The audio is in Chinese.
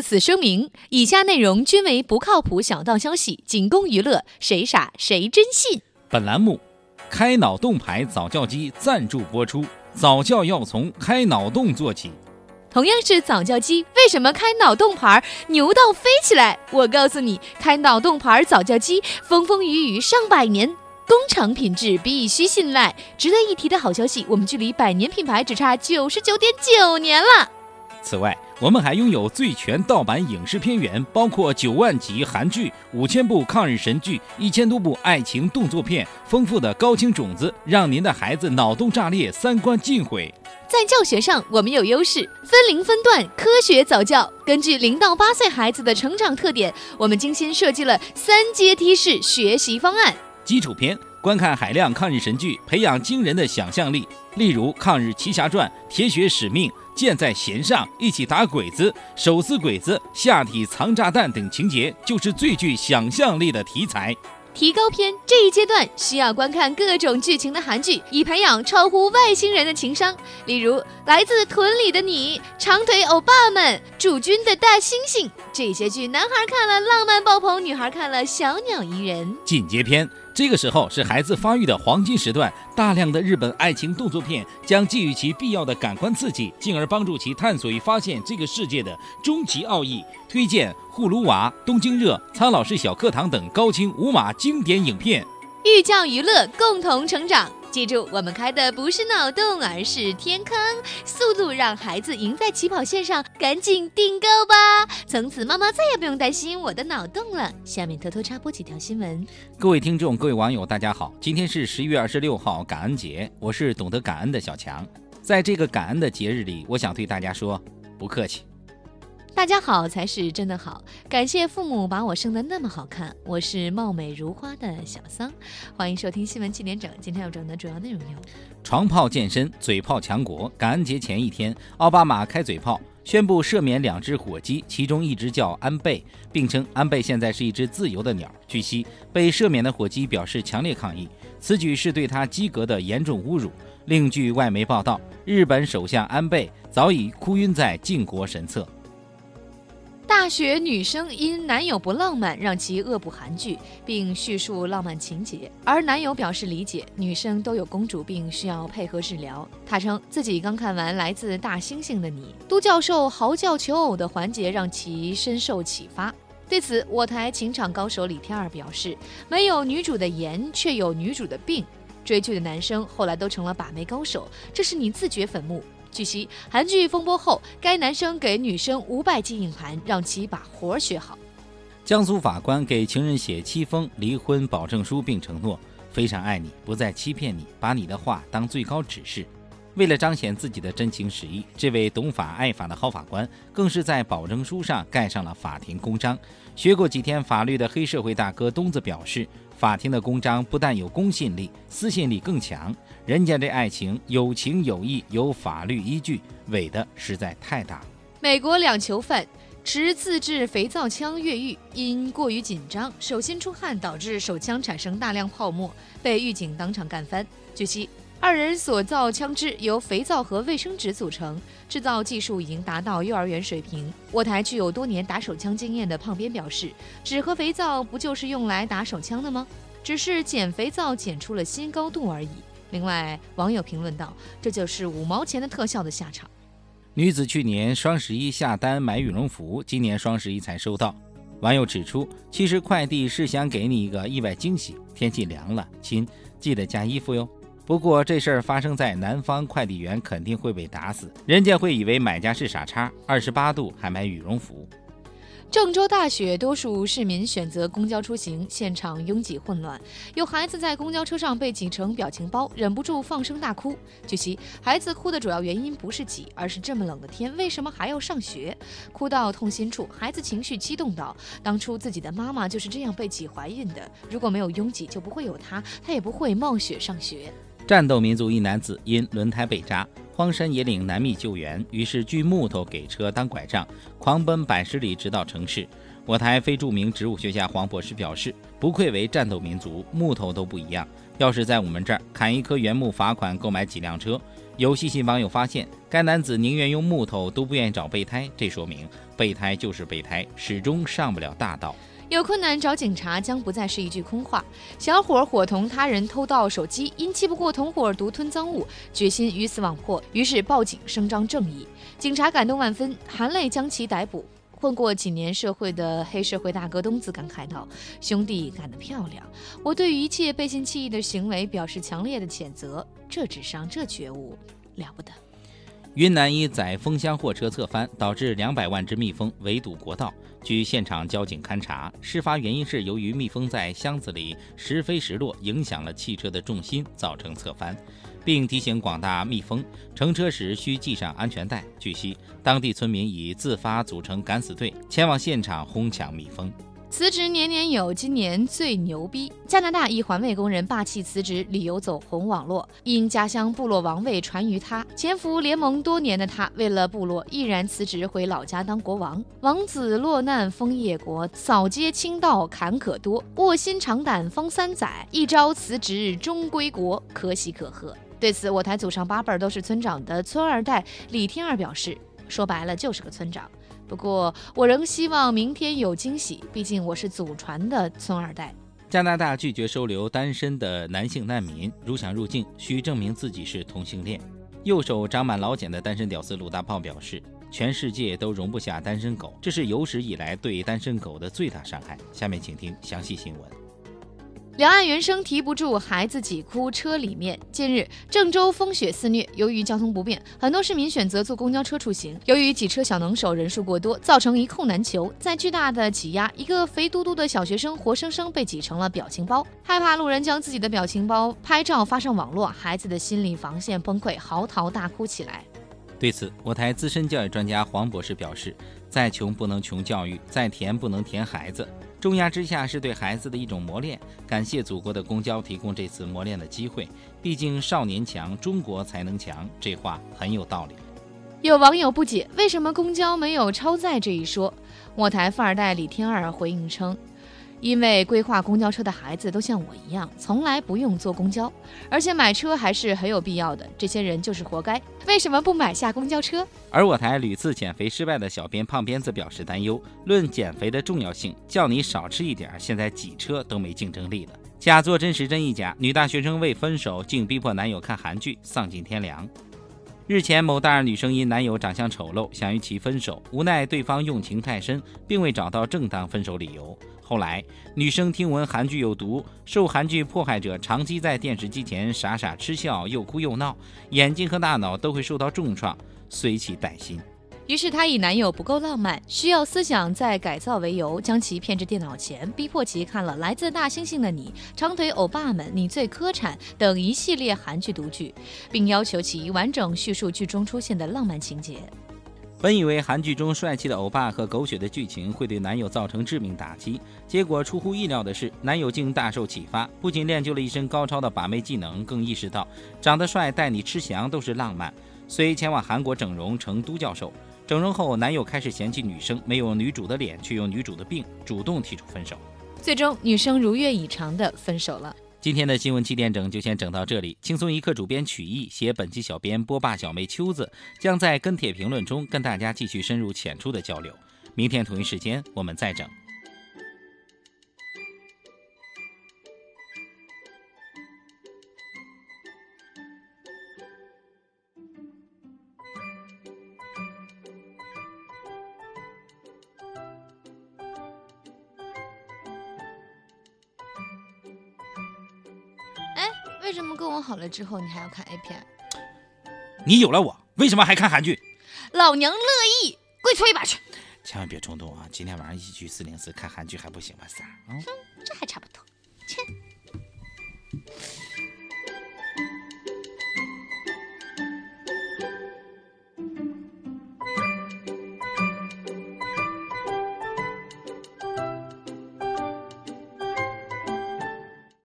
特此声明：以下内容均为不靠谱小道消息，仅供娱乐，谁傻谁真信。本栏目开脑洞牌早教机赞助播出，早教要从开脑洞做起。同样是早教机，为什么开脑洞牌牛到飞起来？我告诉你，开脑洞牌早教机风风雨雨上百年，工厂品质必须信赖。值得一提的好消息，我们距离百年品牌只差九十九点九年了。此外，我们还拥有最全盗版影视片源，包括九万集韩剧、五千部抗日神剧、一千多部爱情动作片，丰富的高清种子，让您的孩子脑洞炸裂，三观尽毁。在教学上，我们有优势，分龄分段科学早教。根据零到八岁孩子的成长特点，我们精心设计了三阶梯式学习方案。基础篇，观看海量抗日神剧，培养惊人的想象力。例如《抗日奇侠传》《铁血使命》《箭在弦上》《一起打鬼子》《手撕鬼子》《下体藏炸弹》等情节，就是最具想象力的题材。提高篇这一阶段需要观看各种剧情的韩剧，以培养超乎外星人的情商。例如《来自屯里的你》《长腿欧巴们》《驻军的大猩猩》这些剧，男孩看了浪漫爆棚，女孩看了小鸟依人。进阶篇这个时候是孩子发育的黄金时段，大量的日本爱情动作片将给予其必要的感官刺激，进而帮助其探索与发现这个世界的终极奥义。推荐《葫芦娃》《东京热》《苍老师小课堂》等高清无码经典影片。寓教于乐，共同成长。记住，我们开的不是脑洞，而是天坑，速度让孩子赢在起跑线上，赶紧订购吧！从此妈妈再也不用担心我的脑洞了。下面偷偷插播几条新闻。各位听众，各位网友，大家好，今天是十一月二十六号，感恩节，我是懂得感恩的小强。在这个感恩的节日里，我想对大家说，不客气。大家好才是真的好，感谢父母把我生得那么好看。我是貌美如花的小桑，欢迎收听新闻七点整。今天要整的主要内容有：床炮健身，嘴炮强国。感恩节前一天，奥巴马开嘴炮，宣布赦免两只火鸡，其中一只叫安倍，并称安倍现在是一只自由的鸟。据悉，被赦免的火鸡表示强烈抗议，此举是对他鸡格的严重侮辱。另据外媒报道，日本首相安倍早已哭晕在靖国神社。学女生因男友不浪漫，让其恶补韩剧，并叙述浪漫情节，而男友表示理解，女生都有公主病，需要配合治疗。他称自己刚看完《来自大猩猩的你》，都教授嚎叫求偶的环节让其深受启发。对此，我台情场高手李天二表示：“没有女主的颜，却有女主的病。追剧的男生后来都成了把妹高手，这是你自掘坟墓。”据悉，韩剧风波后，该男生给女生五百 G 硬盘，让其把活儿学好。江苏法官给情人写七封离婚保证书，并承诺非常爱你，不再欺骗你，把你的话当最高指示。为了彰显自己的真情实意，这位懂法爱法的好法官更是在保证书上盖上了法庭公章。学过几天法律的黑社会大哥东子表示，法庭的公章不但有公信力，私信力更强。人家这爱情有情有义，有法律依据，伪的实在太大。美国两囚犯持自制肥皂枪越狱，因过于紧张，手心出汗，导致手枪产生大量泡沫，被狱警当场干翻。据悉。二人所造枪支由肥皂和卫生纸组成，制造技术已经达到幼儿园水平。我台具有多年打手枪经验的胖边表示：“纸和肥皂不就是用来打手枪的吗？只是减肥皂减出了新高度而已。”另外，网友评论道：“这就是五毛钱的特效的下场。”女子去年双十一下单买羽绒服，今年双十一才收到。网友指出，其实快递是想给你一个意外惊喜。天气凉了，亲，记得加衣服哟。不过这事儿发生在南方，快递员肯定会被打死，人家会以为买家是傻叉，二十八度还买羽绒服。郑州大雪，多数市民选择公交出行，现场拥挤混乱。有孩子在公交车上被挤成表情包，忍不住放声大哭。据悉，孩子哭的主要原因不是挤，而是这么冷的天，为什么还要上学？哭到痛心处，孩子情绪激动道：“当初自己的妈妈就是这样被挤怀孕的，如果没有拥挤，就不会有她，她也不会冒雪上学。”战斗民族一男子因轮胎被扎。荒山野岭难觅救援，于是锯木头给车当拐杖，狂奔百十里直到城市。我台非著名植物学家黄博士表示，不愧为战斗民族，木头都不一样。要是在我们这儿砍一棵原木，罚款购买几辆车。有细心网友发现，该男子宁愿用木头，都不愿意找备胎，这说明备胎就是备胎，始终上不了大道。有困难找警察将不再是一句空话。小伙伙同他人偷盗手机，因气不过同伙独吞赃物，决心鱼死网破，于是报警声张正义。警察感动万分，含泪将其逮捕。混过几年社会的黑社会大哥东子感慨道：“兄弟干得漂亮！我对于一切背信弃义的行为表示强烈的谴责。这智商，这觉悟，了不得。”云南一载蜂箱货车侧翻，导致两百万只蜜蜂围堵国道。据现场交警勘查，事发原因是由于蜜蜂在箱子里时飞时落，影响了汽车的重心，造成侧翻。并提醒广大蜜蜂，乘车时需系上安全带。据悉，当地村民已自发组成敢死队，前往现场哄抢蜜蜂。辞职年年有，今年最牛逼！加拿大一环卫工人霸气辞职，理由走红网络，因家乡部落王位传于他。潜伏联盟多年的他，为了部落毅然辞职回老家当国王。王子落难封业国，扫街清道坎坷多。卧薪尝胆方三载，一朝辞职终归国，可喜可贺。对此，我台祖上八辈都是村长的村二代李天二表示：“说白了就是个村长。不过，我仍希望明天有惊喜，毕竟我是祖传的村二代。”加拿大拒绝收留单身的男性难民，如想入境需证明自己是同性恋。右手长满老茧的单身屌丝鲁大炮表示：“全世界都容不下单身狗，这是有史以来对单身狗的最大伤害。”下面请听详细新闻。两岸猿声啼不住，孩子挤哭车里面。近日，郑州风雪肆虐，由于交通不便，很多市民选择坐公交车出行。由于挤车小能手人数过多，造成一控难求。在巨大的挤压，一个肥嘟嘟的小学生活生生被挤成了表情包。害怕路人将自己的表情包拍照发上网络，孩子的心理防线崩溃，嚎啕大哭起来。对此，我台资深教育专家黄博士表示：“再穷不能穷教育，再甜不能甜孩子。”重压之下是对孩子的一种磨练，感谢祖国的公交提供这次磨练的机会。毕竟少年强，中国才能强，这话很有道理。有网友不解，为什么公交没有超载这一说？我台富二代李天二回应称。因为规划公交车的孩子都像我一样，从来不用坐公交，而且买车还是很有必要的。这些人就是活该，为什么不买下公交车？而我台屡次减肥失败的小编胖鞭子表示担忧：论减肥的重要性，叫你少吃一点，现在挤车都没竞争力了。假作真时真亦假，女大学生为分手竟逼迫男友看韩剧，丧尽天良。日前，某大二女生因男友长相丑陋，想与其分手，无奈对方用情太深，并未找到正当分手理由。后来，女生听闻韩剧有毒，受韩剧迫害者长期在电视机前傻傻痴笑，又哭又闹，眼睛和大脑都会受到重创，随其带薪。于是，她以男友不够浪漫，需要思想再改造为由，将其骗至电脑前，逼迫其看了《来自大猩猩的你》《长腿欧巴们》《你最磕碜》等一系列韩剧毒剧，并要求其完整叙述剧中出现的浪漫情节。本以为韩剧中帅气的欧巴和狗血的剧情会对男友造成致命打击，结果出乎意料的是，男友竟大受启发，不仅练就了一身高超的把妹技能，更意识到长得帅带你吃翔都是浪漫，遂前往韩国整容成都教授。整容后，男友开始嫌弃女生没有女主的脸，却有女主的病，主动提出分手。最终，女生如愿以偿的分手了。今天的新闻七点整就先整到这里。轻松一刻主编曲艺写本期小编波霸小妹秋子将在跟帖评论中跟大家继续深入浅出的交流。明天同一时间我们再整。为什么跟我好了之后，你还要看 A 片？你有了我，为什么还看韩剧？老娘乐意，跪搓一把去！千万别冲动啊！今天晚上一起去四零四看韩剧还不行吗？三，这还差不多。